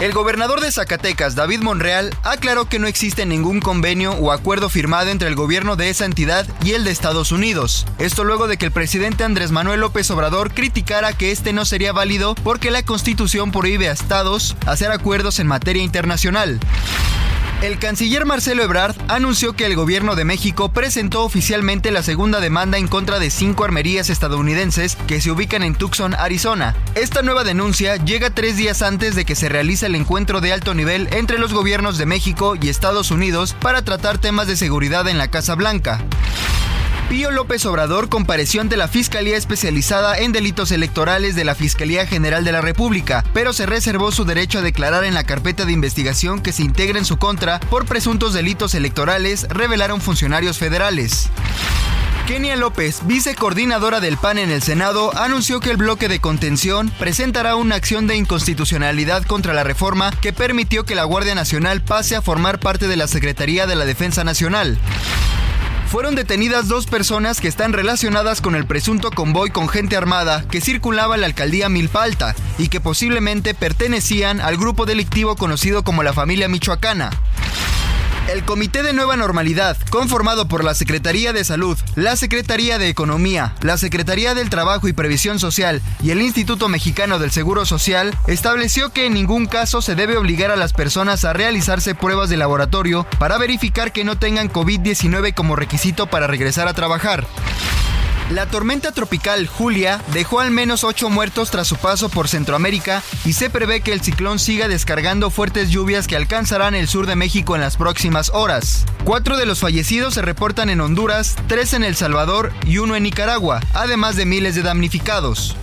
El gobernador de Zacatecas, David Monreal, aclaró que no existe ningún convenio o acuerdo firmado entre el gobierno de esa entidad y el de Estados Unidos. Esto luego de que el presidente Andrés Manuel López Obrador criticara que este no sería válido porque la constitución prohíbe a estados hacer acuerdos en materia internacional. El canciller Marcelo Ebrard anunció que el gobierno de México presentó oficialmente la segunda demanda en contra de cinco armerías estadounidenses que se ubican en Tucson, Arizona. Esta nueva denuncia llega tres días antes de que se realice el encuentro de alto nivel entre los gobiernos de México y Estados Unidos para tratar temas de seguridad en la Casa Blanca. Pío López Obrador compareció ante la Fiscalía Especializada en Delitos Electorales de la Fiscalía General de la República, pero se reservó su derecho a declarar en la carpeta de investigación que se integra en su contra por presuntos delitos electorales, revelaron funcionarios federales. Kenia López, vicecoordinadora del PAN en el Senado, anunció que el bloque de contención presentará una acción de inconstitucionalidad contra la reforma que permitió que la Guardia Nacional pase a formar parte de la Secretaría de la Defensa Nacional. Fueron detenidas dos personas que están relacionadas con el presunto convoy con gente armada que circulaba en la alcaldía Milpa Alta y que posiblemente pertenecían al grupo delictivo conocido como la familia michoacana. El Comité de Nueva Normalidad, conformado por la Secretaría de Salud, la Secretaría de Economía, la Secretaría del Trabajo y Previsión Social y el Instituto Mexicano del Seguro Social, estableció que en ningún caso se debe obligar a las personas a realizarse pruebas de laboratorio para verificar que no tengan COVID-19 como requisito para regresar a trabajar. La tormenta tropical Julia dejó al menos ocho muertos tras su paso por Centroamérica y se prevé que el ciclón siga descargando fuertes lluvias que alcanzarán el sur de México en las próximas horas. Cuatro de los fallecidos se reportan en Honduras, tres en El Salvador y uno en Nicaragua, además de miles de damnificados.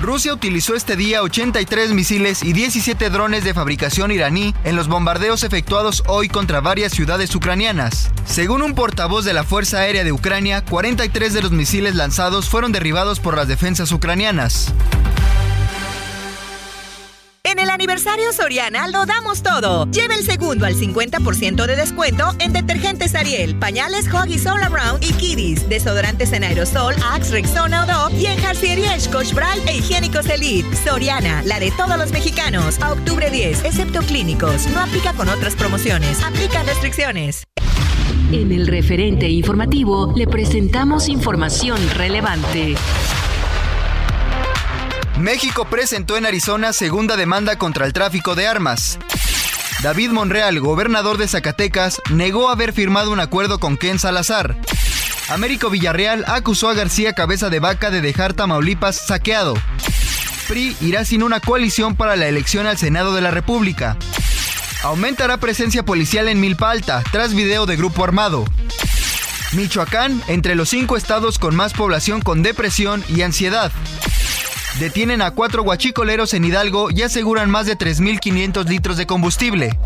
Rusia utilizó este día 83 misiles y 17 drones de fabricación iraní en los bombardeos efectuados hoy contra varias ciudades ucranianas. Según un portavoz de la Fuerza Aérea de Ucrania, 43 de los misiles lanzados fueron derribados por las defensas ucranianas. En el aniversario Soriana lo damos todo. Lleve el segundo al 50% de descuento en detergentes Ariel, pañales Huggies All Around y Kiddies, desodorantes en aerosol, Axe, Rexona o y en Jarcier Scotch Bright e higiénicos Elite. Soriana, la de todos los mexicanos. A octubre 10, excepto clínicos. No aplica con otras promociones. Aplica restricciones. En el referente informativo le presentamos información relevante. México presentó en Arizona segunda demanda contra el tráfico de armas. David Monreal, gobernador de Zacatecas, negó haber firmado un acuerdo con Ken Salazar. Américo Villarreal acusó a García Cabeza de Vaca de dejar Tamaulipas saqueado. PRI irá sin una coalición para la elección al Senado de la República. Aumentará presencia policial en Milpa Alta tras video de grupo armado. Michoacán, entre los cinco estados con más población con depresión y ansiedad. Detienen a cuatro guachicoleros en Hidalgo y aseguran más de 3.500 litros de combustible.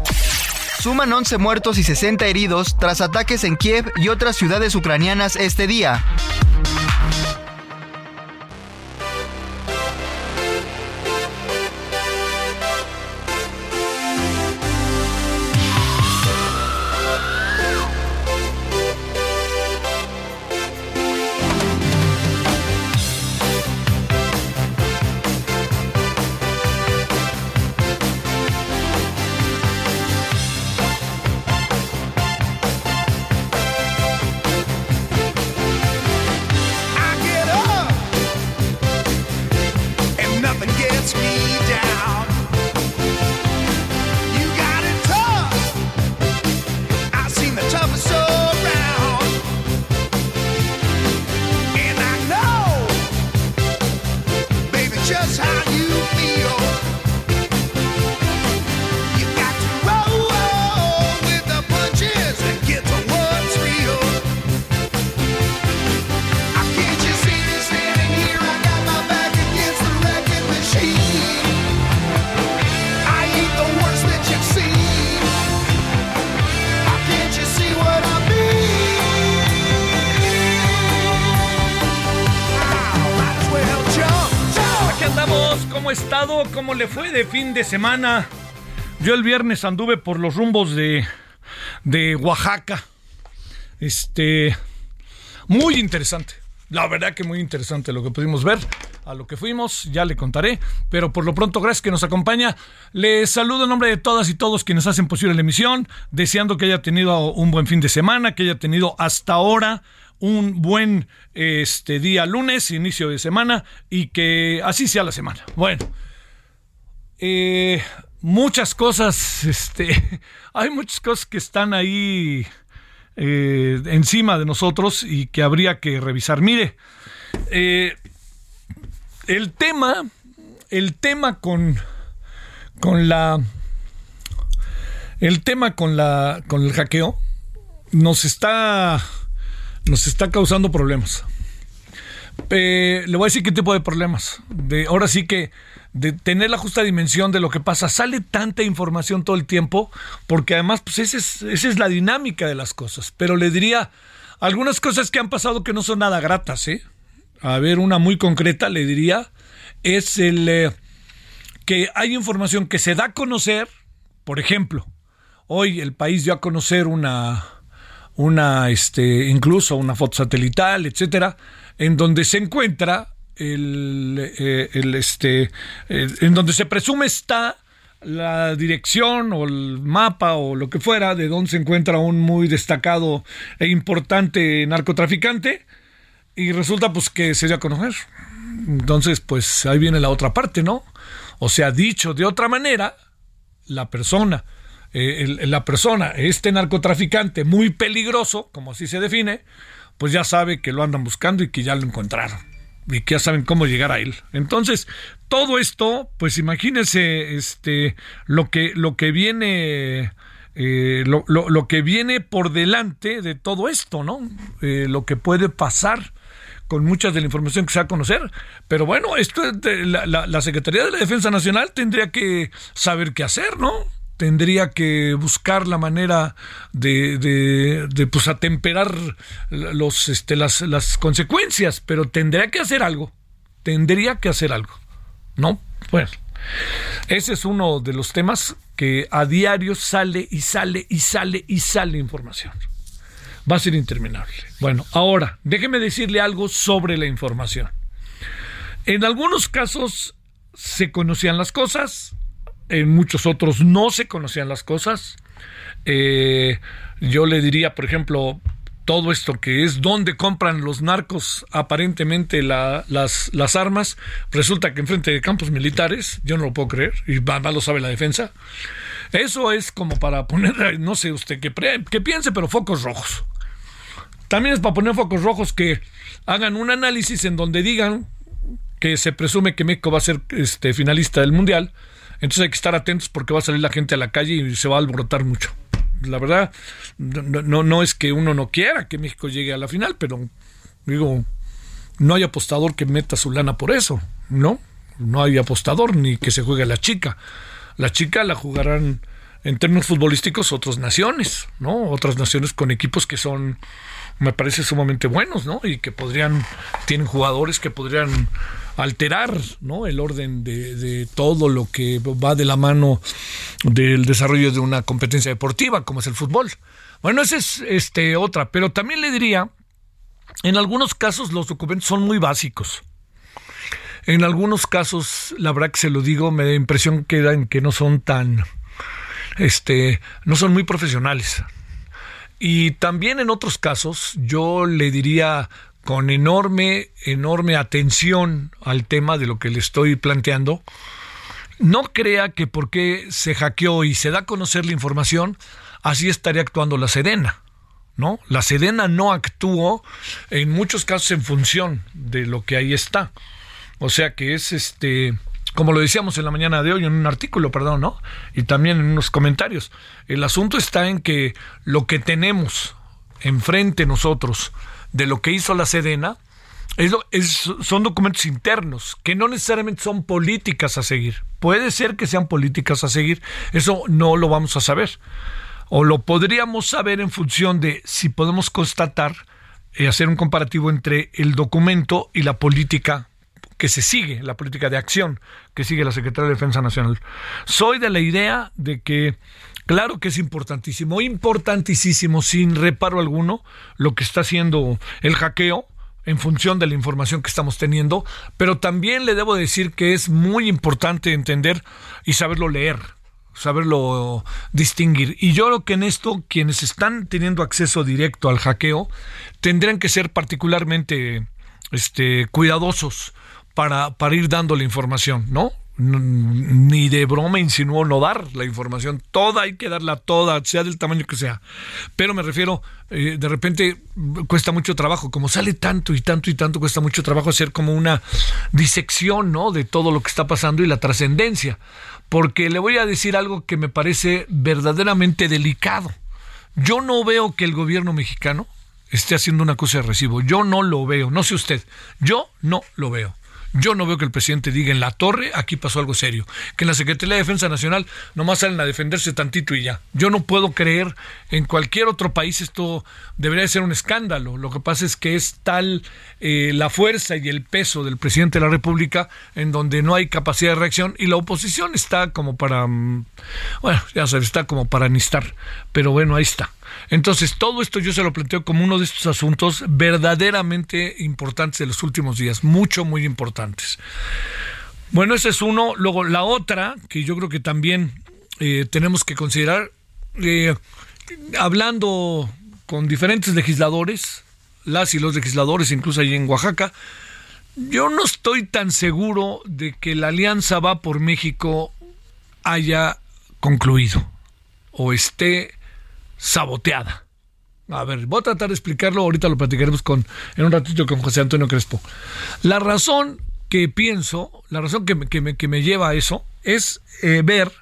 Suman 11 muertos y 60 heridos tras ataques en Kiev y otras ciudades ucranianas este día. De fin de semana? Yo el viernes anduve por los rumbos de, de Oaxaca. Este, muy interesante. La verdad que muy interesante lo que pudimos ver. A lo que fuimos, ya le contaré. Pero por lo pronto, gracias que nos acompaña. Le saludo en nombre de todas y todos quienes hacen posible la emisión. Deseando que haya tenido un buen fin de semana, que haya tenido hasta ahora un buen este día lunes, inicio de semana, y que así sea la semana. Bueno, eh, muchas cosas, este, hay muchas cosas que están ahí eh, encima de nosotros y que habría que revisar. Mire, eh, el tema, el tema con, con la, el tema con la, con el hackeo nos está nos está causando problemas. Eh, le voy a decir qué tipo de problemas. De, ahora sí que de tener la justa dimensión de lo que pasa. Sale tanta información todo el tiempo, porque además, pues esa es, esa es la dinámica de las cosas. Pero le diría algunas cosas que han pasado que no son nada gratas, ¿eh? A ver, una muy concreta, le diría, es el eh, que hay información que se da a conocer, por ejemplo, hoy el país dio a conocer una, una, este, incluso una foto satelital, etcétera, en donde se encuentra el, eh, el este, en donde se presume está la dirección o el mapa o lo que fuera de donde se encuentra un muy destacado e importante narcotraficante y resulta pues que se dio a conocer. Entonces, pues ahí viene la otra parte, ¿no? O sea, dicho de otra manera, la persona eh, la persona, este narcotraficante muy peligroso, como así se define, pues ya sabe que lo andan buscando y que ya lo encontraron y que ya saben cómo llegar a él. Entonces, todo esto, pues imagínense este, lo, que, lo que viene... Eh, lo, lo, que viene por delante de todo esto, ¿no? Eh, lo que puede pasar con mucha de la información que se va a conocer. Pero bueno, esto la, la, Secretaría de la Defensa Nacional tendría que saber qué hacer, ¿no? Tendría que buscar la manera de, pues atemperar los, este, las, las consecuencias, pero tendría que hacer algo, tendría que hacer algo, ¿no? Bueno, ese es uno de los temas que a diario sale y sale y sale y sale información. Va a ser interminable. Bueno, ahora, déjeme decirle algo sobre la información. En algunos casos se conocían las cosas, en muchos otros no se conocían las cosas. Eh, yo le diría, por ejemplo, todo esto que es donde compran los narcos aparentemente las, las armas, resulta que enfrente de campos militares, yo no lo puedo creer, y más lo sabe la defensa. Eso es como para poner, no sé usted qué, qué piense, pero focos rojos. También es para poner focos rojos que hagan un análisis en donde digan que se presume que México va a ser este, finalista del Mundial, entonces hay que estar atentos porque va a salir la gente a la calle y se va a alborotar mucho. La verdad, no, no, es que uno no quiera que México llegue a la final, pero digo, no hay apostador que meta su lana por eso, ¿no? No hay apostador ni que se juegue la chica. La chica la jugarán en términos futbolísticos otras naciones, ¿no? Otras naciones con equipos que son me parece sumamente buenos, ¿no? Y que podrían, tienen jugadores que podrían alterar, ¿no? El orden de, todo lo que va de la mano del desarrollo de una competencia deportiva, como es el fútbol. Bueno, esa es este, otra, pero también le diría, en algunos casos los documentos son muy básicos. En algunos casos, la verdad que se lo digo, me da impresión que, que no son tan, este, no son muy profesionales. Y también en otros casos yo le diría con enorme, enorme atención al tema de lo que le estoy planteando, no crea que porque se hackeó y se da a conocer la información, así estaría actuando la Sedena. ¿No? La Sedena no actuó en muchos casos en función de lo que ahí está. O sea que es este como lo decíamos en la mañana de hoy, en un artículo, perdón, ¿no? Y también en unos comentarios. El asunto está en que lo que tenemos enfrente nosotros de lo que hizo la Sedena es, son documentos internos, que no necesariamente son políticas a seguir. Puede ser que sean políticas a seguir, eso no lo vamos a saber. O lo podríamos saber en función de si podemos constatar y hacer un comparativo entre el documento y la política que se sigue, la política de acción que sigue la Secretaría de Defensa Nacional. Soy de la idea de que Claro que es importantísimo, importantísimo, sin reparo alguno, lo que está haciendo el hackeo en función de la información que estamos teniendo, pero también le debo decir que es muy importante entender y saberlo leer saberlo distinguir. Y yo creo que en esto quienes están teniendo acceso directo al hackeo tendrían que ser particularmente este, cuidadosos para, para ir dando la información, ¿no? Ni de broma insinuó no dar la información. Toda hay que darla toda, sea del tamaño que sea. Pero me refiero, eh, de repente cuesta mucho trabajo, como sale tanto y tanto y tanto, cuesta mucho trabajo hacer como una disección, ¿no? De todo lo que está pasando y la trascendencia. Porque le voy a decir algo que me parece verdaderamente delicado. Yo no veo que el gobierno mexicano esté haciendo una cosa de recibo. Yo no lo veo. No sé usted. Yo no lo veo. Yo no veo que el presidente diga en la torre, aquí pasó algo serio. Que en la Secretaría de Defensa Nacional nomás salen a defenderse tantito y ya. Yo no puedo creer, en cualquier otro país esto debería ser un escándalo. Lo que pasa es que es tal eh, la fuerza y el peso del presidente de la República en donde no hay capacidad de reacción y la oposición está como para, mm, bueno, ya sabes, está como para anistar. Pero bueno, ahí está. Entonces, todo esto yo se lo planteo como uno de estos asuntos verdaderamente importantes de los últimos días, mucho, muy importantes. Bueno, ese es uno. Luego, la otra, que yo creo que también eh, tenemos que considerar, eh, hablando con diferentes legisladores, las y los legisladores, incluso ahí en Oaxaca, yo no estoy tan seguro de que la alianza va por México haya concluido o esté saboteada. A ver, voy a tratar de explicarlo, ahorita lo platicaremos con, en un ratito con José Antonio Crespo. La razón que pienso, la razón que me, que me, lleva a eso, es eh, ver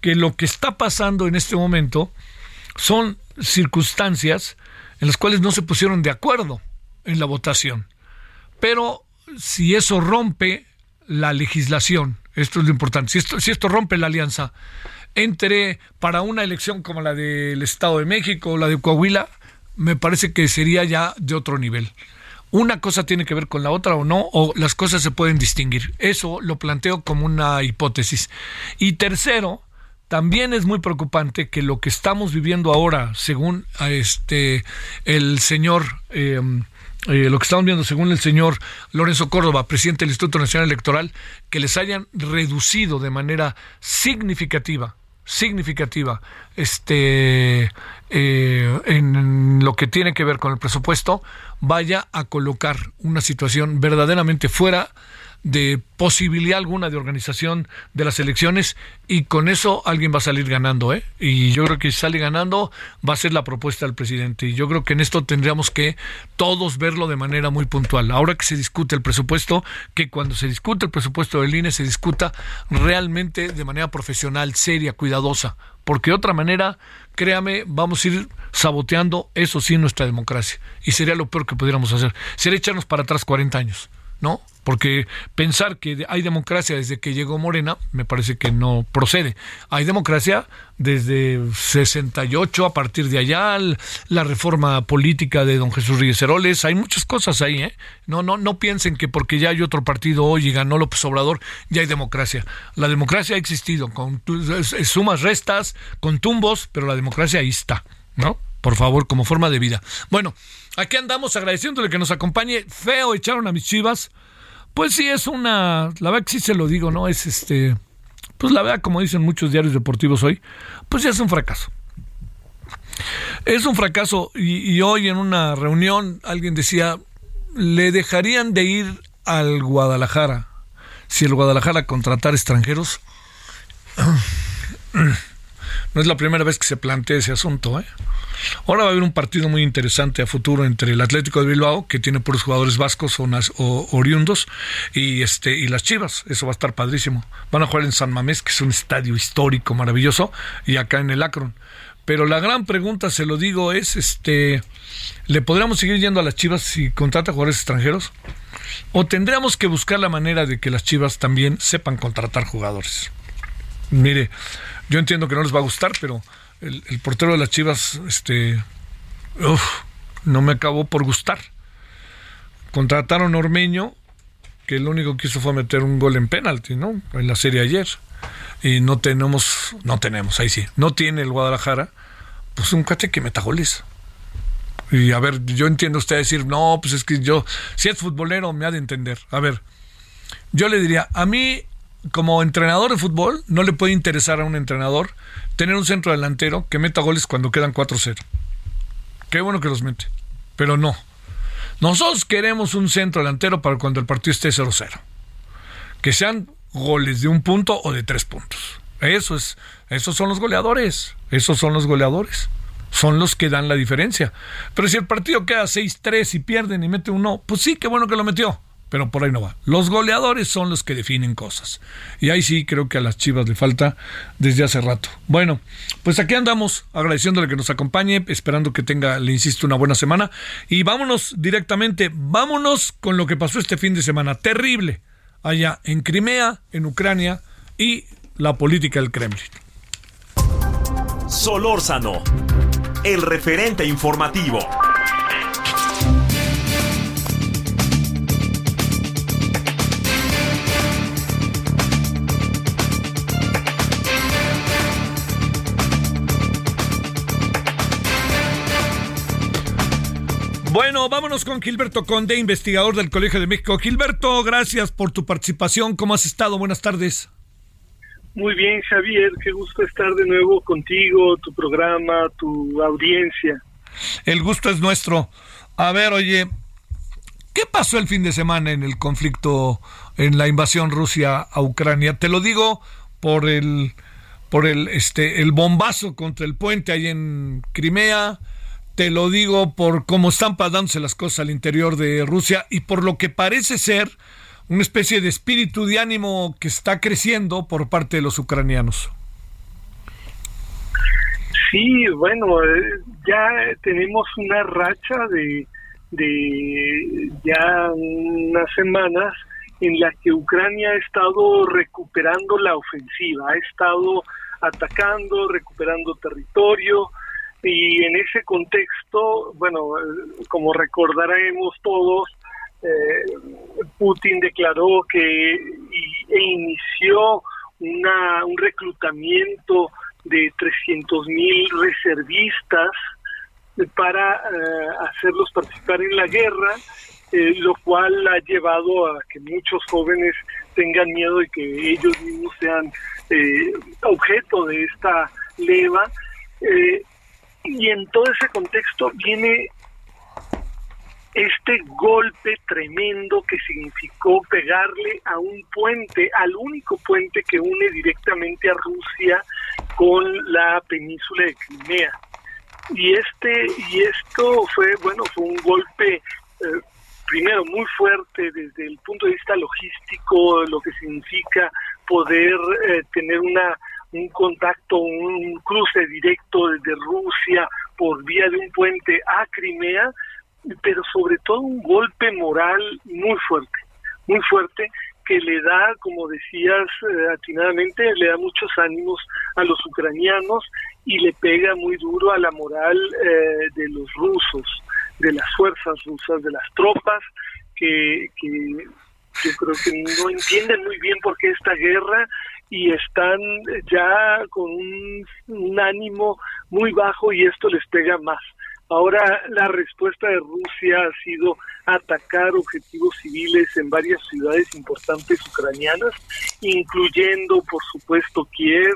que lo que está pasando en este momento son circunstancias en las cuales no se pusieron de acuerdo en la votación. Pero si eso rompe la legislación, esto es lo importante, si esto, si esto rompe la alianza, entre para una elección como la del Estado de México o la de Coahuila, me parece que sería ya de otro nivel. Una cosa tiene que ver con la otra o no, o las cosas se pueden distinguir. Eso lo planteo como una hipótesis. Y tercero, también es muy preocupante que lo que estamos viviendo ahora, según este el señor em, eh, lo que estamos viendo según el señor Lorenzo Córdoba, presidente del Instituto Nacional Electoral, que les hayan reducido de manera significativa significativa este, eh, en lo que tiene que ver con el presupuesto vaya a colocar una situación verdaderamente fuera de posibilidad alguna de organización de las elecciones y con eso alguien va a salir ganando, ¿eh? Y yo creo que si sale ganando va a ser la propuesta del presidente y yo creo que en esto tendríamos que todos verlo de manera muy puntual. Ahora que se discute el presupuesto, que cuando se discute el presupuesto del INE se discuta realmente de manera profesional, seria, cuidadosa, porque de otra manera, créame, vamos a ir saboteando eso sí nuestra democracia y sería lo peor que pudiéramos hacer. Sería echarnos para atrás 40 años, ¿no? porque pensar que hay democracia desde que llegó Morena me parece que no procede. Hay democracia desde 68 a partir de allá, la reforma política de don Jesús Ríos Heroles, hay muchas cosas ahí, ¿eh? No, no, no piensen que porque ya hay otro partido hoy y ganó López Obrador, ya hay democracia. La democracia ha existido con sumas, restas, con tumbos, pero la democracia ahí está, ¿no? Por favor, como forma de vida. Bueno, aquí andamos agradeciéndole que nos acompañe. Feo echaron a mis chivas pues sí, es una. La verdad que sí se lo digo, ¿no? Es este. Pues la verdad, como dicen muchos diarios deportivos hoy, pues ya es un fracaso. Es un fracaso. Y, hoy en una reunión alguien decía: le dejarían de ir al Guadalajara si el Guadalajara contratar extranjeros. No es la primera vez que se plantea ese asunto, ¿eh? Ahora va a haber un partido muy interesante a futuro entre el Atlético de Bilbao, que tiene puros jugadores vascos o, oriundos, y este y las Chivas. Eso va a estar padrísimo. Van a jugar en San Mamés, que es un estadio histórico maravilloso, y acá en el Akron. Pero la gran pregunta, se lo digo, es este ¿le podríamos seguir yendo a las Chivas si contrata jugadores extranjeros? ¿O tendríamos que buscar la manera de que las Chivas también sepan contratar jugadores? Mire, yo entiendo que no les va a gustar, pero el, portero de las Chivas, este, no me acabó por gustar. Contrataron a Ormeño, que lo único que hizo fue meter un gol en penalti, ¿no? En la serie ayer. Y no tenemos, no tenemos, ahí sí, no tiene el Guadalajara, pues un cuate que meta goles. Y a ver, yo entiendo usted decir, no, pues es que yo, si es futbolero, me ha de entender. A ver, yo le diría, a mí, como entrenador de fútbol, no le puede interesar a un entrenador tener un centro delantero que meta goles cuando quedan 4-0. Qué bueno que los mete, pero no. Nosotros queremos un centro delantero para cuando el partido esté 0-0. Que sean goles de un punto o de tres puntos. Eso es, esos son los goleadores. Esos son los goleadores. Son los que dan la diferencia. Pero si el partido queda 6-3 y pierden y mete uno, pues sí, qué bueno que lo metió. Pero por ahí no va. Los goleadores son los que definen cosas. Y ahí sí creo que a las Chivas le falta desde hace rato. Bueno, pues aquí andamos agradeciéndole que nos acompañe, esperando que tenga, le insisto, una buena semana. Y vámonos directamente, vámonos con lo que pasó este fin de semana. Terrible allá en Crimea, en Ucrania y la política del Kremlin. Solórzano, el referente informativo. Bueno, vámonos con Gilberto Conde, investigador del Colegio de México. Gilberto, gracias por tu participación. ¿Cómo has estado? Buenas tardes. Muy bien, Javier. Qué gusto estar de nuevo contigo, tu programa, tu audiencia. El gusto es nuestro. A ver, oye, ¿qué pasó el fin de semana en el conflicto, en la invasión Rusia a Ucrania? Te lo digo por el, por el, este, el bombazo contra el puente ahí en Crimea te lo digo por cómo están pasándose las cosas al interior de Rusia y por lo que parece ser una especie de espíritu de ánimo que está creciendo por parte de los ucranianos. Sí, bueno, eh, ya tenemos una racha de, de ya unas semanas en la que Ucrania ha estado recuperando la ofensiva, ha estado atacando, recuperando territorio, y en ese contexto, bueno, como recordaremos todos, eh, Putin declaró que e inició una, un reclutamiento de 300 mil reservistas para eh, hacerlos participar en la guerra, eh, lo cual ha llevado a que muchos jóvenes tengan miedo y que ellos mismos sean objeto de esta leva. Y en todo ese contexto viene este golpe tremendo que significó pegarle a un puente, al único puente que une directamente a Rusia con la península de Crimea. Y este y esto fue bueno, fue un golpe eh, primero muy fuerte desde el punto de vista logístico, lo que significa poder eh, tener una un contacto, un cruce directo desde Rusia por vía de un puente a Crimea, pero sobre todo un golpe moral muy fuerte, muy fuerte que le da, como decías eh, atinadamente, le da muchos ánimos a los ucranianos y le pega muy duro a la moral eh, de los rusos, de las fuerzas rusas, de las tropas que, que yo creo que no entienden muy bien por qué esta guerra y están ya con un, ánimo muy bajo y esto les pega más. Ahora la respuesta de Rusia ha sido atacar objetivos civiles en varias ciudades importantes ucranianas, incluyendo por supuesto Kiev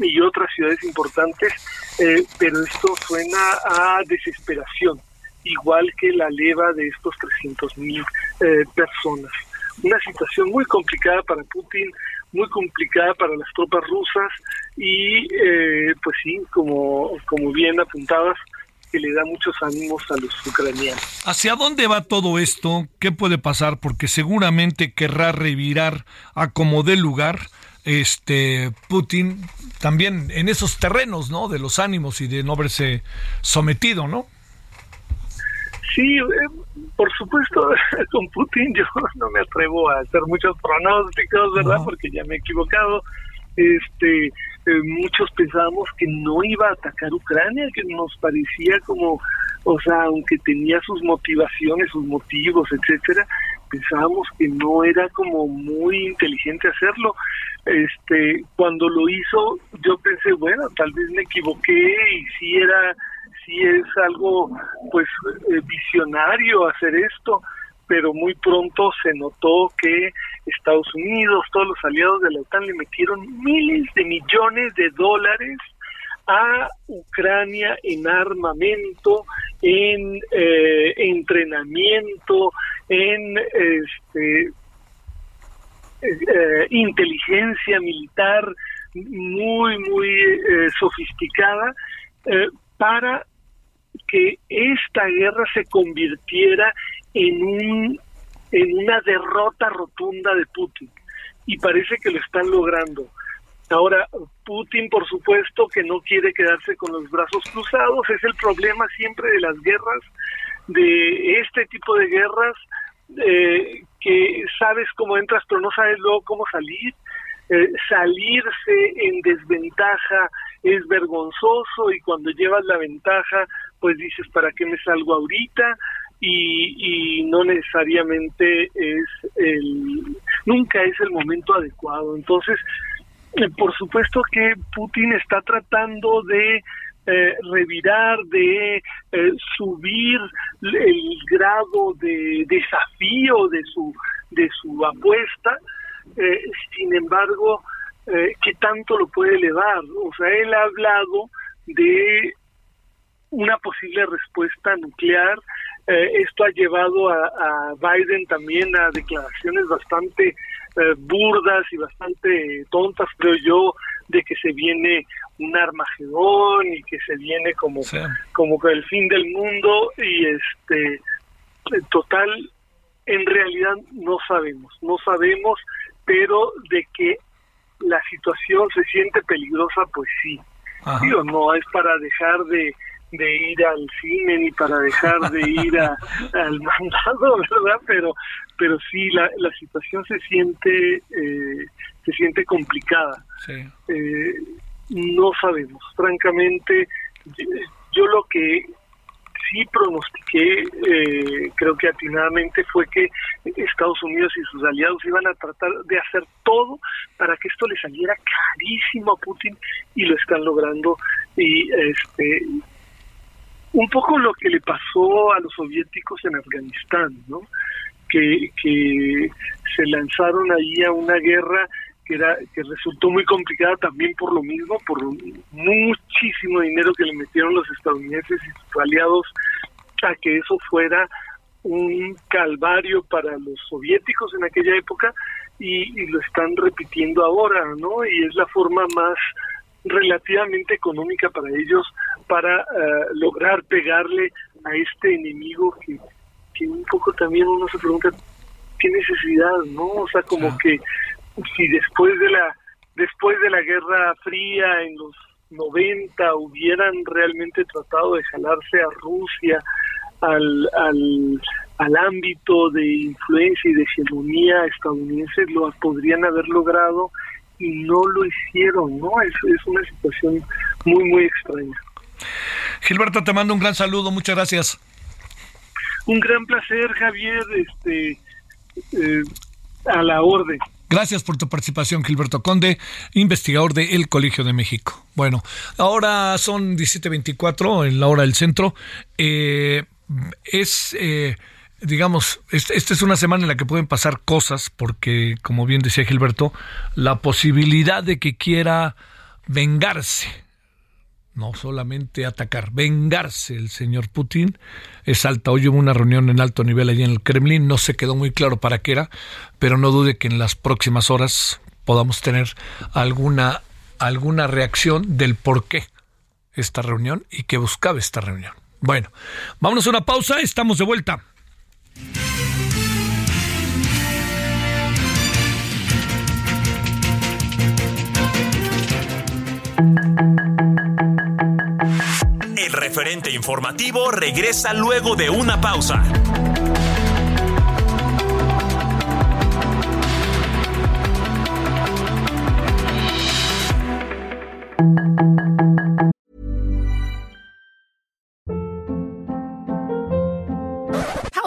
y otras ciudades importantes, eh, pero esto suena a desesperación, igual que la leva de estos 300 mil eh, personas. Una situación muy complicada para Putin, muy complicada para las tropas rusas y eh, pues sí, como, como bien apuntabas, que le da muchos ánimos a los ucranianos. ¿Hacia dónde va todo esto? ¿Qué puede pasar? Porque seguramente querrá revirar a como dé lugar este Putin también en esos terrenos, ¿no? De los ánimos y de no haberse sometido, ¿no? Sí, eh, por supuesto, con Putin yo no me atrevo a hacer muchos pronósticos, ¿verdad? Porque ya me he equivocado. Este, eh, muchos pensábamos que no iba a atacar Ucrania, que nos parecía como, o sea, aunque tenía sus motivaciones, sus motivos, etcétera, pensábamos que no era como muy inteligente hacerlo. Este, cuando lo hizo, yo pensé, bueno, tal vez me equivoqué y si era, si es algo, pues, eh, visionario hacer esto, pero muy pronto se notó que Estados Unidos, todos los aliados de la OTAN le metieron miles de millones de dólares a Ucrania en armamento, en eh, entrenamiento, en este, eh, inteligencia militar muy, muy eh, sofisticada para que esta guerra se convirtiera en un en una derrota rotunda de Putin y parece que lo están logrando. Ahora, Putin, por supuesto, que no quiere quedarse con los brazos cruzados, es el problema siempre de las guerras, de este tipo de guerras, eh, que sabes cómo entras, pero no sabes luego cómo salir. Eh, salirse en desventaja es vergonzoso y cuando llevas la ventaja, pues dices, ¿para qué me salgo ahorita? Y, no necesariamente es el, nunca es el momento adecuado. Entonces, eh, por supuesto que Putin está tratando de eh, revirar, de eh, subir el grado de desafío de su de su apuesta. sin embargo, ¿qué tanto lo puede elevar? O sea, él ha hablado de una posible respuesta nuclear. esto ha llevado a, a Biden también a declaraciones bastante eh, burdas y bastante tontas, creo yo, de que se viene un Armagedón y que se viene como, como el fin del mundo y este total en realidad no sabemos, no sabemos, pero de que la situación se siente peligrosa, pues sí. Digo, no es para dejar de, de ir al cine ni para dejar de ir a, al mandado, ¿verdad? Pero, pero sí, la, la situación se siente, eh, se siente complicada. Eh, no sabemos, francamente, yo, lo que sí pronostiqué, eh, creo que atinadamente, fue que Estados Unidos y sus aliados iban a tratar de hacer todo para que esto le saliera carísimo a Putin y lo están logrando y este un poco lo que le pasó a los soviéticos en Afganistán, ¿no? Que, que se lanzaron ahí a una guerra que era que resultó muy complicada también por lo mismo, por muchísimo dinero que le metieron los estadounidenses y sus aliados a que eso fuera un calvario para los soviéticos en aquella época y, y lo están repitiendo ahora, ¿no? Y es la forma más relativamente económica para ellos para eh, lograr pegarle a este enemigo que, que un poco también uno se pregunta qué necesidad, ¿no? O sea, como que si después de la después de la Guerra Fría en los 90 hubieran realmente tratado de jalarse a Rusia al, al, al ámbito de influencia y de hegemonía estadounidense, lo podrían haber logrado y no lo hicieron, ¿no? Es, es una situación muy, muy extraña. Gilberto, te mando un gran saludo, muchas gracias. Un gran placer, Javier, este, eh, a la orden. Gracias por tu participación, Gilberto Conde, investigador de El Colegio de México. Bueno, ahora son 17.24 en la hora del centro. Eh, es... Eh, digamos, esta es una semana en la que pueden pasar cosas, porque, como bien decía Gilberto, la posibilidad de que quiera vengarse, no solamente atacar, vengarse el señor Putin es alta. Hoy hubo una reunión en alto nivel allí en el Kremlin, no se quedó muy claro para qué era, pero no dude que en las próximas horas podamos tener alguna, alguna reacción del por qué esta reunión y qué buscaba esta reunión. Bueno, vámonos a una pausa, estamos de vuelta. El referente informativo regresa luego de una pausa.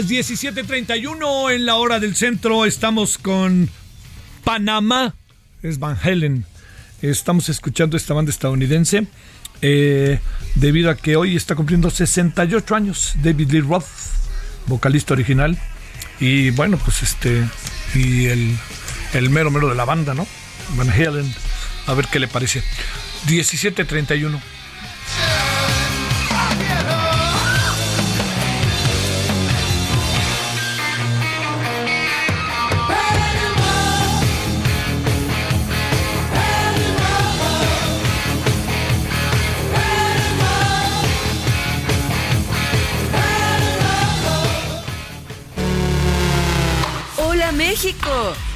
Las 17:31 en la hora del centro. Estamos con Panamá. Es Van Helen. Estamos escuchando esta banda estadounidense. eh, debido a que hoy está cumpliendo 68 años David Lee Roth, vocalista original. Y bueno, pues este. Y el, el mero mero de la banda, ¿no? Van Halen. A ver qué le parece. 17:31.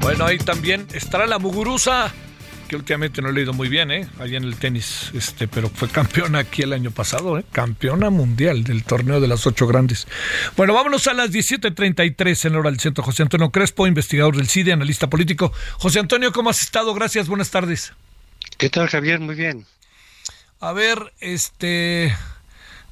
Bueno, ahí también estará la Muguruza, que últimamente no he leído muy bien, ¿eh? Allá en el tenis, este, pero fue campeona aquí el año pasado, ¿eh? Campeona mundial del torneo de las ocho grandes. Bueno, vámonos a las 17.33 en la hora del centro. José Antonio Crespo, investigador del CIDE, analista político. José Antonio, ¿cómo has estado? Gracias, buenas tardes. ¿Qué tal, Javier? Muy bien. A ver, este...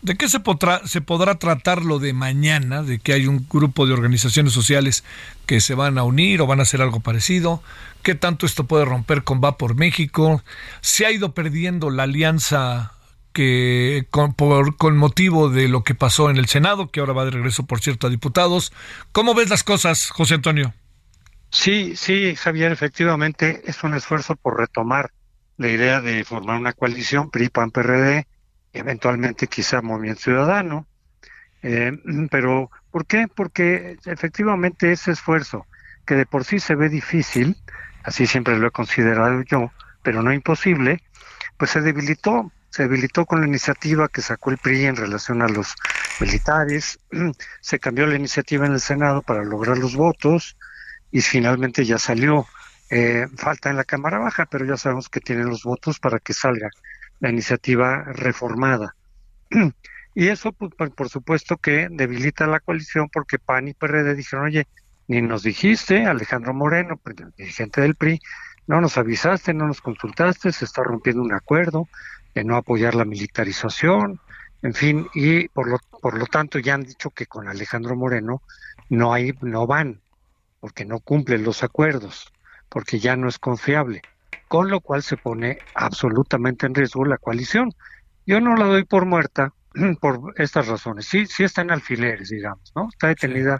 ¿De qué se podrá, se podrá tratar lo de mañana? De que hay un grupo de organizaciones sociales que se van a unir o van a hacer algo parecido. ¿Qué tanto esto puede romper con Va por México? ¿Se ha ido perdiendo la alianza que con, por, con motivo de lo que pasó en el Senado, que ahora va de regreso, por cierto, a diputados? ¿Cómo ves las cosas, José Antonio? Sí, sí, Javier, efectivamente es un esfuerzo por retomar la idea de formar una coalición PRI-PAN-PRD eventualmente quizá Movimiento Ciudadano. Eh, pero, ¿por qué? Porque efectivamente ese esfuerzo, que de por sí se ve difícil, así siempre lo he considerado yo, pero no imposible, pues se debilitó, se debilitó con la iniciativa que sacó el PRI en relación a los militares, se cambió la iniciativa en el Senado para lograr los votos y finalmente ya salió. Eh, falta en la Cámara Baja, pero ya sabemos que tienen los votos para que salga la iniciativa reformada. Y eso, pues, por supuesto, que debilita la coalición porque PAN y PRD dijeron, oye, ni nos dijiste, Alejandro Moreno, pues, dirigente del PRI, no nos avisaste, no nos consultaste, se está rompiendo un acuerdo de no apoyar la militarización, en fin, y por lo, por lo tanto ya han dicho que con Alejandro Moreno no hay, no van, porque no cumplen los acuerdos, porque ya no es confiable con lo cual se pone absolutamente en riesgo la coalición. Yo no la doy por muerta, por estas razones. Sí, sí está en alfileres, digamos, ¿no? Está detenida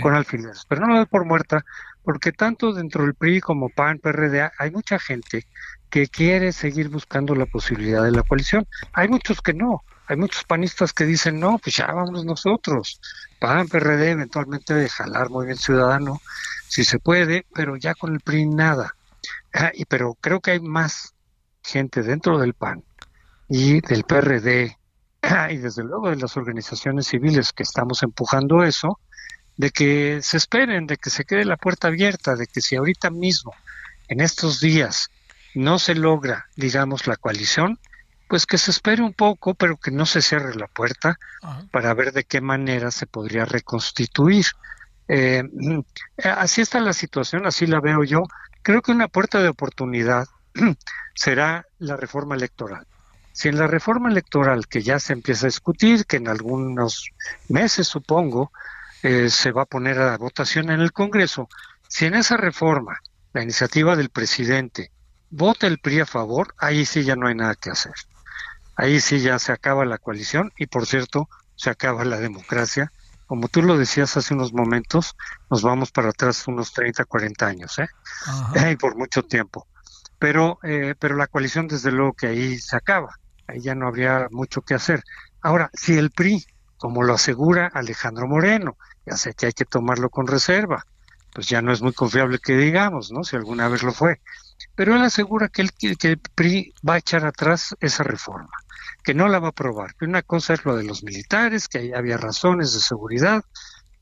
con alfileres, pero no lo doy por muerta, porque tanto dentro del PRI como PAN, PRD, hay mucha gente que quiere seguir buscando la posibilidad de la coalición. Hay muchos que no. Hay muchos panistas que dicen, no, pues ya vamos nosotros. PAN, PRD, eventualmente de jalar bien Ciudadano, si se puede, pero ya con el PRI nada. Ah, y, pero creo que hay más gente dentro del PAN y del PRD ah, y desde luego de las organizaciones civiles que estamos empujando eso, de que se esperen, de que se quede la puerta abierta, de que si ahorita mismo, en estos días, no se logra, digamos, la coalición, pues que se espere un poco, pero que no se cierre la puerta para ver de qué manera se podría reconstituir. Eh, así está la situación, así la veo yo. Creo que una puerta de oportunidad será la reforma electoral. Si en la reforma electoral que ya se empieza a discutir, que en algunos meses supongo, eh, se va a poner a votación en el Congreso, si en esa reforma la iniciativa del presidente vota el PRI a favor, ahí sí ya no hay nada que hacer. Ahí sí ya se acaba la coalición y por cierto se acaba la democracia. Como tú lo decías hace unos momentos, nos vamos para atrás unos 30, 40 años, ¿eh? y por mucho tiempo. Pero, eh, pero la coalición desde luego que ahí se acaba, ahí ya no habría mucho que hacer. Ahora, si el PRI, como lo asegura Alejandro Moreno, ya sé que hay que tomarlo con reserva, pues ya no es muy confiable que digamos, ¿no? Si alguna vez lo fue. Pero él asegura que el, que el PRI va a echar atrás esa reforma que no la va a aprobar. Una cosa es lo de los militares, que ahí había razones de seguridad,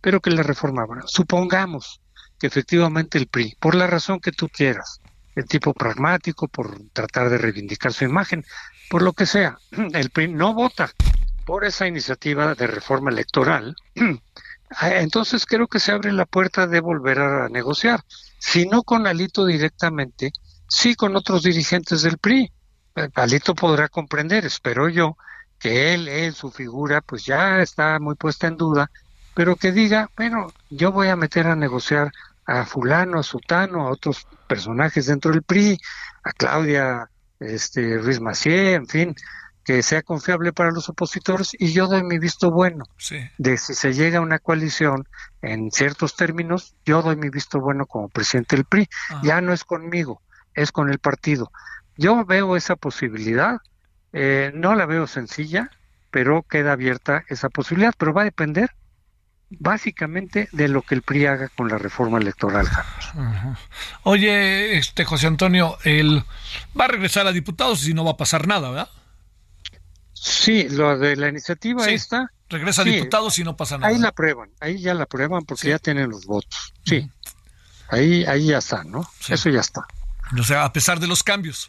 pero que la reforma, supongamos que efectivamente el PRI, por la razón que tú quieras, el tipo pragmático, por tratar de reivindicar su imagen, por lo que sea, el PRI no vota por esa iniciativa de reforma electoral, entonces creo que se abre la puerta de volver a negociar, si no con Alito directamente, sí con otros dirigentes del PRI. Alito podrá comprender, espero yo, que él, él, su figura, pues ya está muy puesta en duda, pero que diga, bueno, yo voy a meter a negociar a fulano, a sutano, a otros personajes dentro del PRI, a Claudia este, Ruiz Macié, en fin, que sea confiable para los opositores y yo doy mi visto bueno de si se llega a una coalición en ciertos términos, yo doy mi visto bueno como presidente del PRI. Ya no es conmigo, es con el partido. Yo veo esa posibilidad, eh, no la veo sencilla, pero queda abierta esa posibilidad, pero va a depender básicamente de lo que el PRI haga con la reforma electoral. Oye, este José Antonio, él va a regresar a diputados y no va a pasar nada, ¿verdad? Sí, lo de la iniciativa esta. Regresa a diputados y no pasa nada. Ahí la prueban, ahí ya la prueban porque ya tienen los votos. Sí, ahí, ahí ya está, ¿no? Eso ya está. O sea, a pesar de los cambios.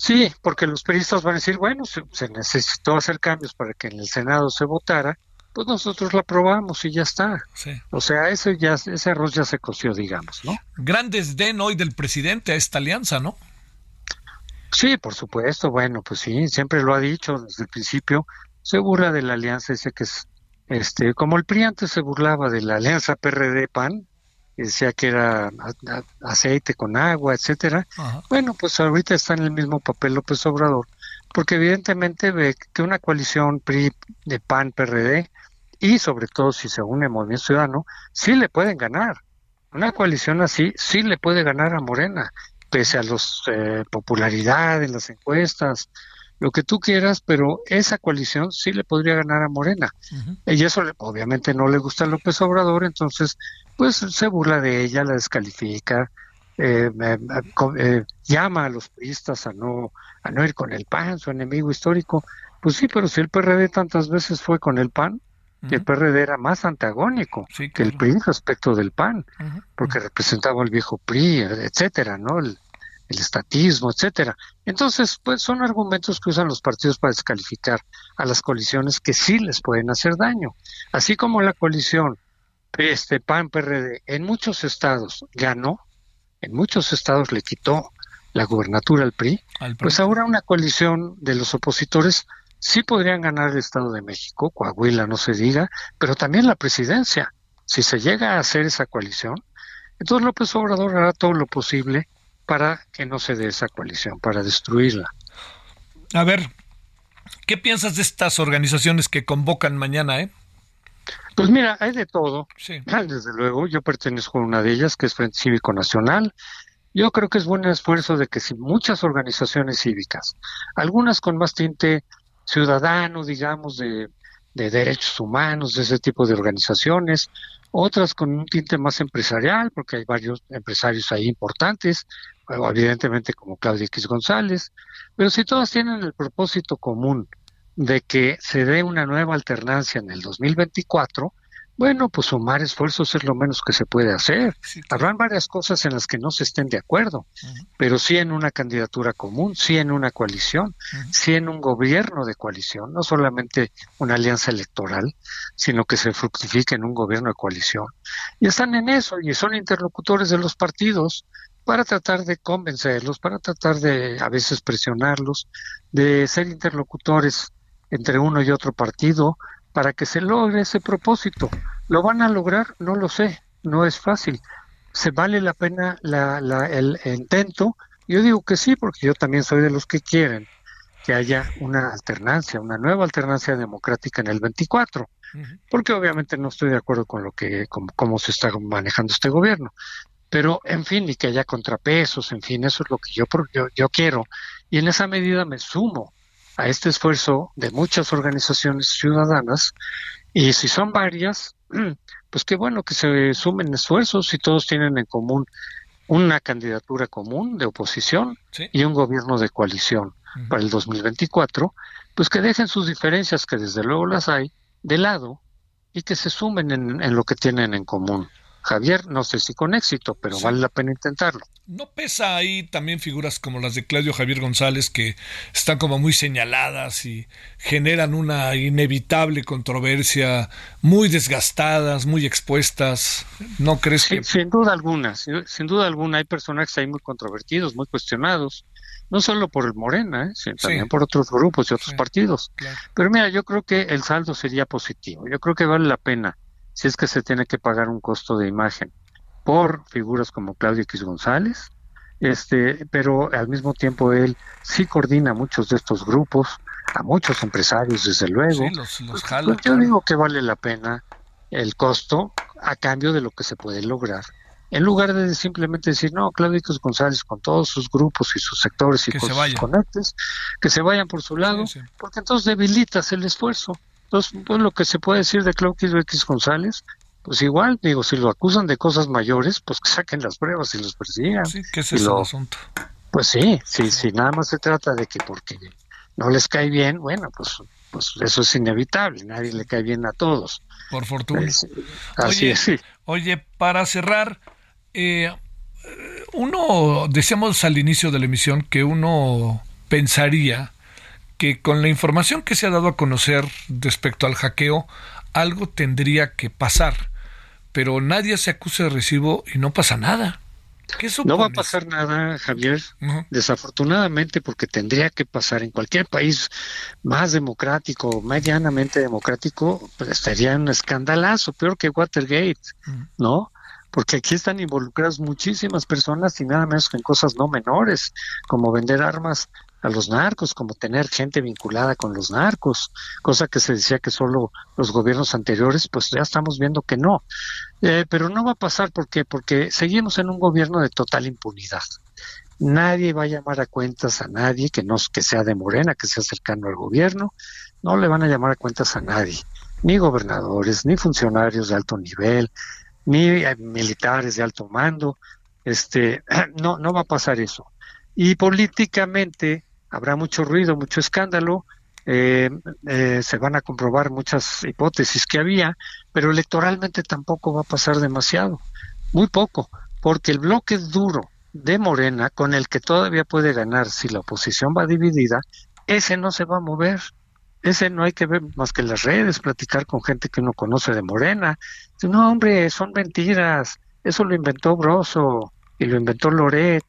Sí, porque los periodistas van a decir, bueno, se, necesitó hacer cambios para que en el Senado se votara, pues nosotros lo aprobamos y ya está. O sea, ese, ya, ese arroz ya se coció, digamos, ¿no? Gran desdén hoy del presidente a esta alianza, ¿no? Sí, por supuesto, bueno, pues sí, siempre lo ha dicho desde el principio, se burla de la alianza, dice que es, este, como el PRI antes se burlaba de la alianza PRD-PAN, decía que era aceite con agua, etcétera. Bueno, pues ahorita está en el mismo papel López Obrador, porque evidentemente ve que una coalición PRI de PAN PRD y sobre todo si se une Movimiento Ciudadano, sí le pueden ganar. Una coalición así sí le puede ganar a Morena, pese a los eh, popularidad en las encuestas, lo que tú quieras, pero esa coalición sí le podría ganar a Morena. Y eso obviamente no le gusta a López Obrador, entonces pues se burla de ella, la descalifica, eh, eh, llama a los priistas a no, a no ir con el PAN, su enemigo histórico. Pues sí, pero si el PRD tantas veces fue con el PAN, el PRD era más antagónico que el PRI respecto del PAN, porque representaba el viejo PRI, etcétera, ¿no? El, el estatismo, etcétera. Entonces, pues son argumentos que usan los partidos para descalificar a las coaliciones que sí les pueden hacer daño. Así como la coalición este PAN PRD en muchos estados ganó, en muchos estados le quitó la gubernatura al PRI, pues ahora una coalición de los opositores sí podrían ganar el Estado de México, Coahuila no se diga, pero también la presidencia. Si se llega a hacer esa coalición, entonces López Obrador hará todo lo posible para que no se dé esa coalición, para destruirla. A ver, ¿Qué piensas de estas organizaciones que convocan mañana, eh? Pues mira, hay de todo. Sí. Desde luego, yo pertenezco a una de ellas, que es Frente Cívico Nacional. Yo creo que es buen esfuerzo de que si muchas organizaciones cívicas, algunas con más tinte ciudadano, digamos, de, de derechos humanos, de ese tipo de organizaciones, otras con un tinte más empresarial, porque hay varios empresarios ahí importantes, evidentemente como Claudia X González, pero si todas tienen el propósito común de que se dé una nueva alternancia en el 2024, bueno, pues sumar esfuerzos es lo menos que se puede hacer. Habrán varias cosas en las que no se estén de acuerdo, pero sí en una candidatura común, sí en una coalición, sí en un gobierno de coalición, no solamente una alianza electoral, sino que se fructifique en un gobierno de coalición. Y están en eso y son interlocutores de los partidos para tratar de convencerlos, para tratar de a veces presionarlos, de ser interlocutores entre uno y otro partido, para que se logre ese propósito. ¿Lo van a lograr? No lo sé, no es fácil. ¿Se vale la pena la, la, el, intento? Yo digo que sí, porque yo también soy de los que quieren que haya una alternancia, una nueva alternancia democrática en el 24, porque obviamente no estoy de acuerdo con lo que, con, cómo se está manejando este gobierno. Pero, en fin, y que haya contrapesos, en fin, eso es lo que yo, yo, yo quiero. Y en esa medida me sumo a este esfuerzo de muchas organizaciones ciudadanas y si son varias, pues qué bueno que se sumen esfuerzos y todos tienen en común una candidatura común de oposición y un gobierno de coalición para el 2024, pues que dejen sus diferencias, que desde luego las hay, de lado y que se sumen en lo que tienen en común. Javier, no sé si con éxito, pero vale la pena intentarlo. ¿No pesa ahí también figuras como las de Claudio Javier González que están como muy señaladas y generan una inevitable controversia, muy desgastadas, muy expuestas? ¿No crees que...? Sin duda alguna, sin, duda alguna hay personajes ahí muy controvertidos, muy cuestionados, no solo por el Morena, ¿eh? sino también por otros grupos y otros partidos. Pero mira, yo creo que el saldo sería positivo, yo creo que vale la pena si es que se tiene que pagar un costo de imagen por figuras como Claudio X González, este, pero al mismo tiempo él sí coordina muchos de estos grupos, a muchos empresarios desde luego. los, los pues, pues, yo digo que vale la pena el costo a cambio de lo que se puede lograr. En lugar de simplemente decir, no, Claudio X González con todos sus grupos y sus sectores y con sus conectes, que se vayan por su lado, porque entonces debilitas el esfuerzo. Entonces, pues lo que se puede decir de Claudio X González, pues igual, digo, si lo acusan de cosas mayores, pues que saquen las pruebas y los persigan. Sí, que ese es el asunto. Pues sí, sí, sí, nada más se trata de que porque no les cae bien, bueno, pues, pues eso es inevitable, nadie le cae bien a todos. Por fortuna. Así es, sí. Oye, para cerrar, eh, uno, decíamos al inicio de la emisión que uno pensaría que con la información que se ha dado a conocer respecto al hackeo, algo tendría que pasar, pero nadie se acusa de recibo y no pasa nada. ¿Qué no va a pasar nada, Javier, desafortunadamente, porque tendría que pasar en cualquier país más democrático, medianamente democrático, pues estaría un escandalazo, peor que Watergate, ¿no? Porque aquí están involucradas muchísimas personas y nada menos que en cosas no menores, como vender armas a los narcos, como tener gente vinculada con los narcos, cosa que se decía que solo los gobiernos anteriores, pues ya estamos viendo que no. Eh, pero no va a pasar ¿por qué? porque seguimos en un gobierno de total impunidad. Nadie va a llamar a cuentas a nadie que no que sea de Morena, que sea cercano al gobierno, no le van a llamar a cuentas a nadie, ni gobernadores, ni funcionarios de alto nivel, ni eh, militares de alto mando, este, no, no va a pasar eso. Y políticamente, habrá mucho ruido, mucho escándalo, eh, eh, se van a comprobar muchas hipótesis que había, pero electoralmente tampoco va a pasar demasiado, muy poco, porque el bloque duro de Morena, con el que todavía puede ganar si la oposición va dividida, ese no se va a mover. Ese no hay que ver más que las redes, platicar con gente que uno conoce de Morena. No, hombre, son mentiras. Eso lo inventó Broso y lo inventó Loret.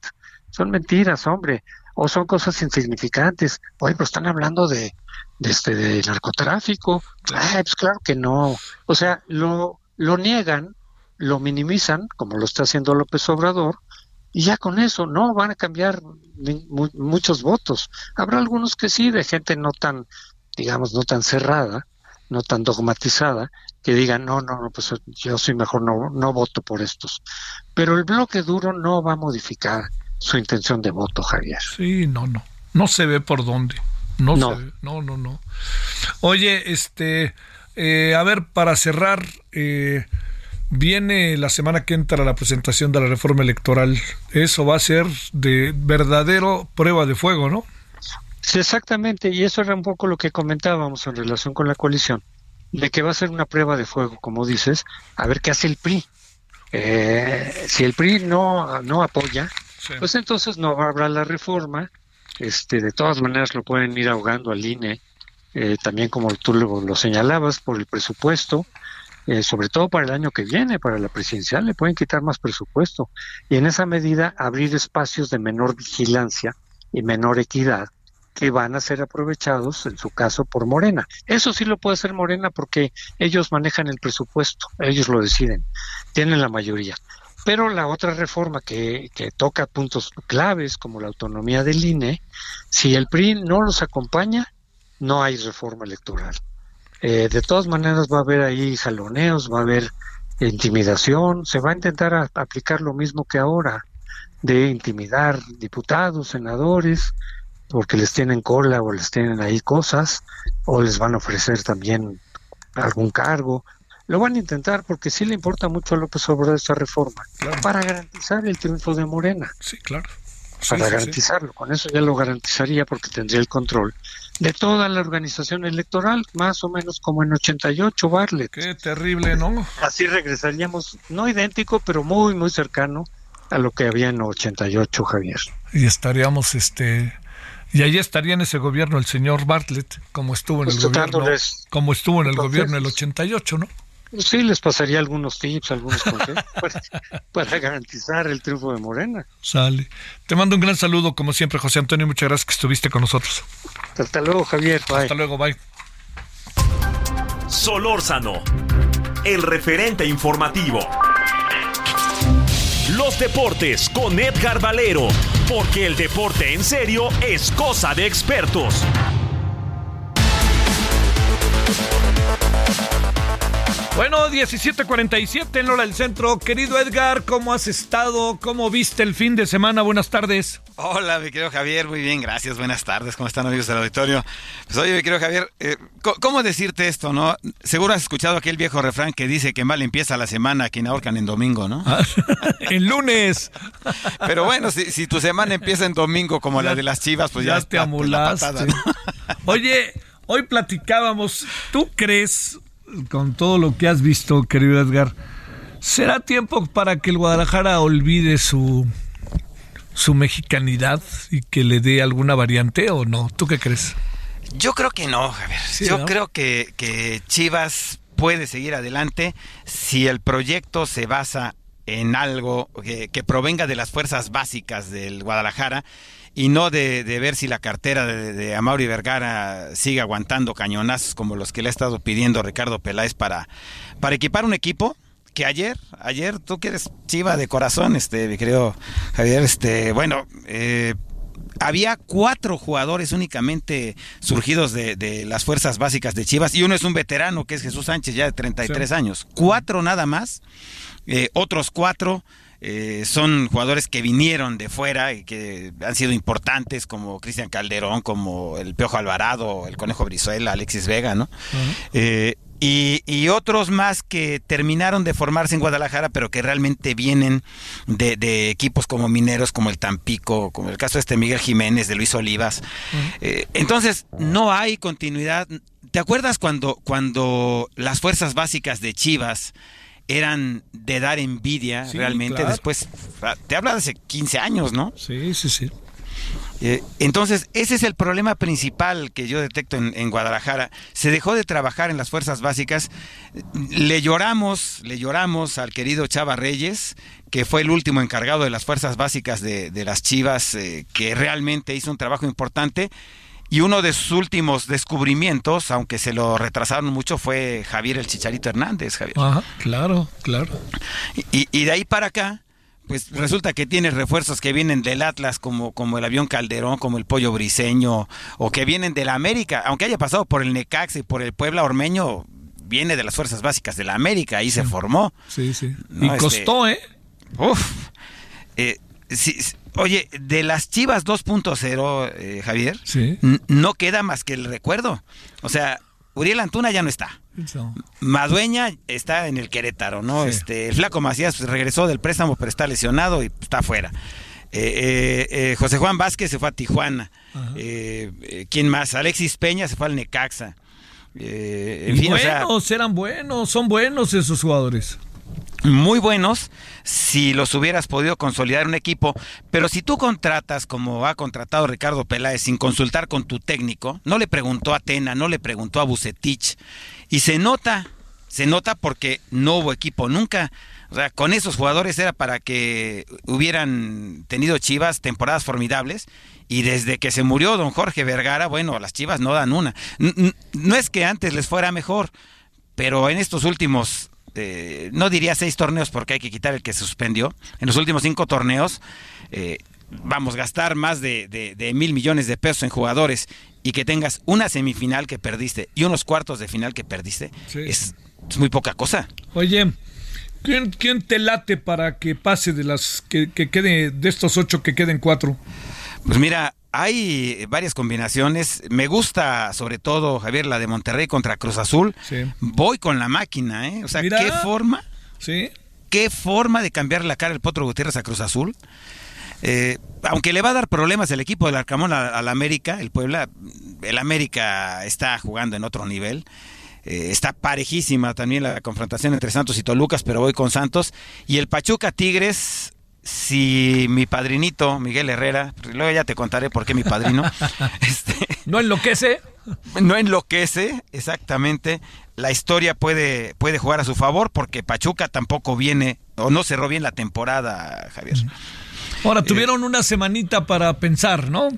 Son mentiras, hombre o son cosas insignificantes. Oye, pero están hablando de, este de narcotráfico. pues claro que no. O sea, lo, lo niegan, lo minimizan, como lo está haciendo López Obrador, y ya con eso no van a cambiar muchos votos. Habrá algunos que sí, de gente no tan digamos, no tan cerrada, no tan dogmatizada, que digan, no, no, no, pues yo soy mejor, no, no voto por estos. Pero el bloque duro no va a modificar su intención de voto, Javier. Sí, no, no. No se ve por dónde. No, no. Se ve. No, no, no. Oye, este, eh, a ver, para cerrar, eh, viene la semana que entra la presentación de la reforma electoral. Eso va a ser de verdadero prueba de fuego, ¿no? Sí, exactamente. Y eso era un poco lo que comentábamos en relación con la coalición, de que va a ser una prueba de fuego, como dices, a ver qué hace el PRI. Eh, si el PRI no, no apoya, pues entonces no habrá la reforma. Este, de todas maneras lo pueden ir ahogando al INE, eh, también como tú lo, lo, señalabas, por el presupuesto, eh, sobre todo para el año que viene, para la presidencial, le pueden quitar más presupuesto. Y en esa medida abrir espacios de menor vigilancia y menor equidad que van a ser aprovechados, en su caso, por Morena. Eso sí lo puede hacer Morena porque ellos manejan el presupuesto, ellos lo deciden, tienen la mayoría. Pero la otra reforma que, que toca puntos claves como la autonomía del INE, si el PRI no los acompaña, no hay reforma electoral. Eh, de todas maneras va a haber ahí jaloneos, va a haber intimidación, se va a intentar aplicar lo mismo que ahora, de intimidar diputados, senadores, porque les tienen cola o les tienen ahí cosas, o les van a ofrecer también algún cargo. Lo van a intentar porque sí le importa mucho a López Obrador esta reforma, claro. para garantizar el triunfo de Morena. Sí, claro. Sí, para sí, garantizarlo, sí. con eso ya lo garantizaría porque tendría el control de toda la organización electoral, más o menos como en 88, Bartlett. Qué terrible, ¿no? Así regresaríamos, no idéntico, pero muy, muy cercano a lo que había en 88, Javier. Y estaríamos, este, y allí estaría en ese gobierno el señor Bartlett, como estuvo en el gobierno, como estuvo en el gobierno del 88, ¿no? Sí, les pasaría algunos tips, algunos consejos para, para, garantizar el triunfo de Morena. Sale. Te mando un gran saludo, como siempre, José Antonio. Muchas gracias que estuviste con nosotros. Hasta luego, Javier. Bye. Hasta luego, bye. Solórzano, el referente informativo. Los deportes con Edgar Valero, porque el deporte en serio es cosa de expertos. Bueno, 17:47 en Hora del Centro. Querido Edgar, ¿cómo has estado? ¿Cómo viste el fin de semana? Buenas tardes. Hola, mi querido Javier. Muy bien, gracias. Buenas tardes. ¿Cómo están, amigos del auditorio? Pues oye, mi querido Javier, eh, ¿cómo decirte esto, no? Seguro has escuchado aquel viejo refrán que dice que mal empieza la semana quien ahorcan en domingo, ¿no? el lunes. Pero bueno, si, si, tu semana empieza en domingo como ya, la de las chivas, pues ya, ya te amulaste. Patada, ¿no? Oye, hoy platicábamos, ¿tú crees con todo lo que has visto, querido Edgar, ¿será tiempo para que el Guadalajara olvide su, su mexicanidad y que le dé alguna variante o no? ¿Tú qué crees? Yo creo que no, Javier. Sí, Yo ¿no? creo que, que Chivas puede seguir adelante si el proyecto se basa en algo que, que provenga de las fuerzas básicas del Guadalajara y no de, de, ver si la cartera de, de Amaury Vergara sigue aguantando cañonazos como los que le ha estado pidiendo Ricardo Peláez para, para equipar un equipo que ayer, ayer tú que eres chiva de corazón, este, mi querido Javier, este, bueno, eh, había cuatro jugadores únicamente surgidos de, de, las fuerzas básicas de Chivas y uno es un veterano que es Jesús Sánchez ya de 33 sí. años. Cuatro nada más, eh, otros cuatro eh, son jugadores que vinieron de fuera y que han sido importantes como Cristian Calderón, como el Piojo Alvarado, el Conejo Brizuela, Alexis Vega, ¿no? Uh -huh. eh, y, y, otros más que terminaron de formarse en Guadalajara, pero que realmente vienen de, de, equipos como Mineros, como el Tampico, como el caso de este Miguel Jiménez, de Luis Olivas. Uh -huh. eh, entonces, no hay continuidad. ¿Te acuerdas cuando, cuando las fuerzas básicas de Chivas eran de dar envidia sí, realmente. Claro. Después, te habla de hace 15 años, ¿no? Sí, sí, sí. Eh, entonces, ese es el problema principal que yo detecto en, en, Guadalajara. Se dejó de trabajar en las fuerzas básicas. Le lloramos, le lloramos al querido Chava Reyes, que fue el último encargado de las fuerzas básicas de, de las Chivas, eh, que realmente hizo un trabajo importante. Y uno de sus últimos descubrimientos, aunque se lo retrasaron mucho, fue Javier el Chicharito Hernández, Javier. Ajá, claro, claro. Y, y de ahí para acá, pues resulta que tienes refuerzos que vienen del Atlas, como, como el avión Calderón, como el pollo briseño, o que vienen de la América, aunque haya pasado por el Necax y por el Puebla Ormeño, viene de las fuerzas básicas de la América, ahí se formó. Sí, sí. y este, costó, ¿eh? Uf. Eh, oye, de las Chivas 2.0, eh, Javier, no queda más que el recuerdo. O sea, Uriel Antuna ya no está. Madueña está en el Querétaro, ¿no? Este, el Flaco Macías regresó del préstamo, pero está lesionado y está fuera. Eh, eh, José Juan Vázquez se fue a Tijuana. ¿Quién más? Alexis Peña se fue al Necaxa. en fin, buenos, eran buenos, son buenos esos jugadores muy buenos si los hubieras podido consolidar un equipo, pero si tú contratas como ha contratado Ricardo Peláez sin consultar con tu técnico, no le preguntó a Tena, no le preguntó a Bucetich y se nota, se nota porque no hubo equipo nunca. O sea, con esos jugadores era para que hubieran tenido Chivas temporadas formidables y desde que se murió don Jorge Vergara, bueno, las Chivas no dan una. No es que antes les fuera mejor, pero en estos últimos eh, no diría seis torneos porque hay que quitar el que se suspendió. En los últimos cinco torneos, eh, vamos a gastar más de, mil millones de pesos en jugadores y que tengas una semifinal que perdiste y unos cuartos de final que perdiste, es, muy poca cosa. Oye, ¿quién, ¿quién, te late para que pase de las que, que quede de estos ocho que queden cuatro? Pues mira, hay varias combinaciones. Me gusta, sobre todo, Javier, la de Monterrey contra Cruz Azul. Voy con la máquina, ¿eh? O sea, ¿qué forma? Sí. ¿Qué forma de cambiar la cara el Potro Gutiérrez a Cruz Azul? Eh, aunque le va a dar problemas el equipo del Arcamón al América, el Puebla, el América está jugando en otro nivel. Eh, está parejísima también la confrontación entre Santos y Tolucas, pero voy con Santos. Y el Pachuca Tigres, si mi padrinito, Miguel Herrera, luego ya te contaré por qué mi padrino, este, no enloquece. No enloquece, exactamente. La historia puede, puede jugar a su favor porque Pachuca tampoco viene o no cerró bien la temporada, Javier. Ahora, tuvieron una semanita para pensar, ¿no?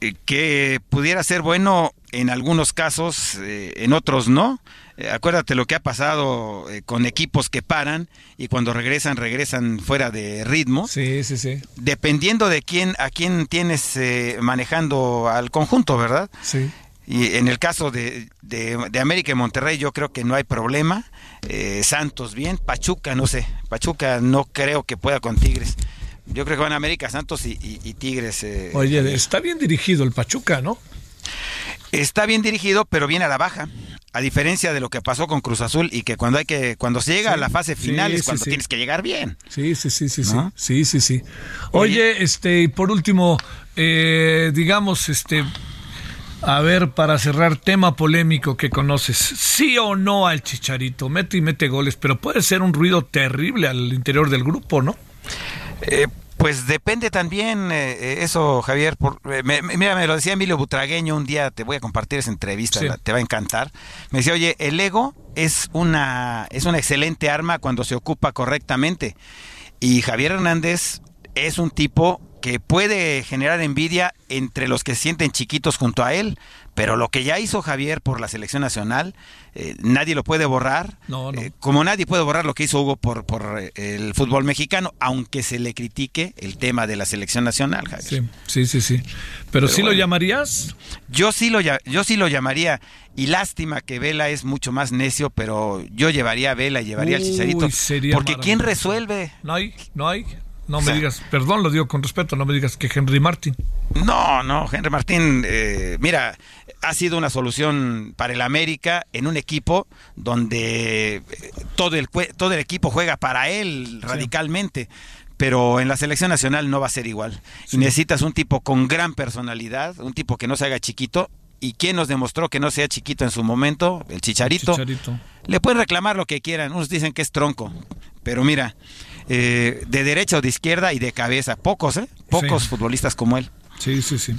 Eh, que pudiera ser bueno en algunos casos, eh, en otros no. Eh, acuérdate lo que ha pasado eh, con equipos que paran y cuando regresan, regresan fuera de ritmo. Sí, sí, sí. Dependiendo de quién, a quién tienes eh, manejando al conjunto, ¿verdad? Sí. Y en el caso de, de, América y Monterrey yo creo que no hay problema. Santos bien, Pachuca no sé, Pachuca no creo que pueda con Tigres. Yo creo que van a América, Santos y, y Tigres. Oye, está bien dirigido el Pachuca, ¿no? Está bien dirigido, pero viene a la baja. A diferencia de lo que pasó con Cruz Azul y que cuando hay que cuando se llega a la fase final es cuando tienes que llegar bien. Sí, sí, sí, sí, sí, sí, sí, Oye, este, y por último, eh, digamos, este, a ver, para cerrar, tema polémico que conoces, sí o no al Chicharito, mete y mete goles, pero puede ser un ruido terrible al interior del grupo, ¿no? Eh, pues depende también eh, eh, eso, Javier. Por, eh, mira, me lo decía Emilio Butragueño un día, te voy a compartir esa entrevista, te va a encantar. Me decía, oye, el ego es una, es una excelente arma cuando se ocupa correctamente. Y Javier Hernández es un tipo que puede generar envidia entre los que se sienten chiquitos junto a él, pero lo que ya hizo Javier por la selección nacional, eh, nadie lo puede borrar, eh, como nadie puede borrar lo que hizo Hugo por, por eh, el fútbol mexicano, aunque se le critique el tema de la selección nacional, Javier. Sí, sí, sí, Pero, sí lo llamarías. Yo sí lo, yo sí lo llamaría. Y lástima que Vela es mucho más necio, pero yo llevaría a Vela y llevaría al Chicharito. Porque ¿quién resuelve? No hay, no hay. No me digas, perdón, lo digo con respeto, no me digas que Henry Martin. No, no, Henry Martín, eh, mira, ha sido una solución para el América en un equipo donde eh, todo el, todo el equipo juega para él radicalmente. Pero en la selección nacional no va a ser igual. Y necesitas un tipo con gran personalidad, un tipo que no se haga chiquito. ¿Y quién nos demostró que no sea chiquito en su momento? El Chicharito. Le pueden reclamar lo que quieran. Unos dicen que es tronco. Pero mira, eh, de derecha o de izquierda y de cabeza. Pocos, ¿eh? Pocos futbolistas como él. Sí, sí, sí.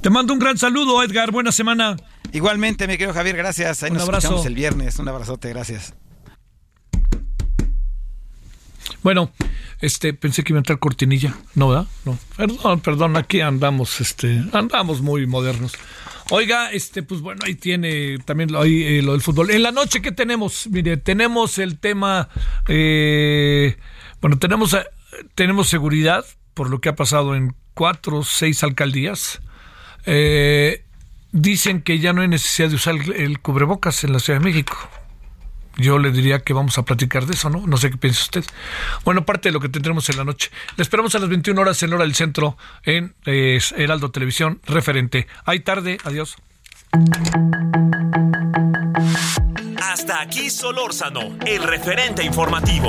Te mando un gran saludo, Edgar. Buena semana. Igualmente, mi querido Javier, gracias. Ahí un nos abrazo. escuchamos el viernes. Un abrazote, gracias. Bueno, este, pensé que iba a entrar cortinilla. No, ¿verdad? No. Perdón, perdón, aquí andamos, este, andamos muy modernos. Oiga, este, pues bueno, ahí tiene también ahí, eh, lo del fútbol. En la noche, ¿qué tenemos? Mire, tenemos el tema, eh, bueno, tenemos tenemos seguridad por lo que ha pasado en cuatro o seis alcaldías. Eh, dicen que ya no hay necesidad de usar el cubrebocas en la Ciudad de México. Yo le diría que vamos a platicar de eso, ¿no? No sé qué piensa usted. Bueno, parte de lo que tendremos en la noche. Le esperamos a las 21 horas en hora del centro en eh, Heraldo Televisión, referente. Hay tarde, adiós. Hasta aquí Solórzano, el referente informativo.